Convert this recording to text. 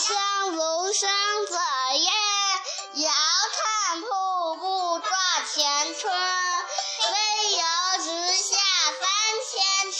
香炉生紫烟，遥看瀑布挂前川，飞流直下三千尺。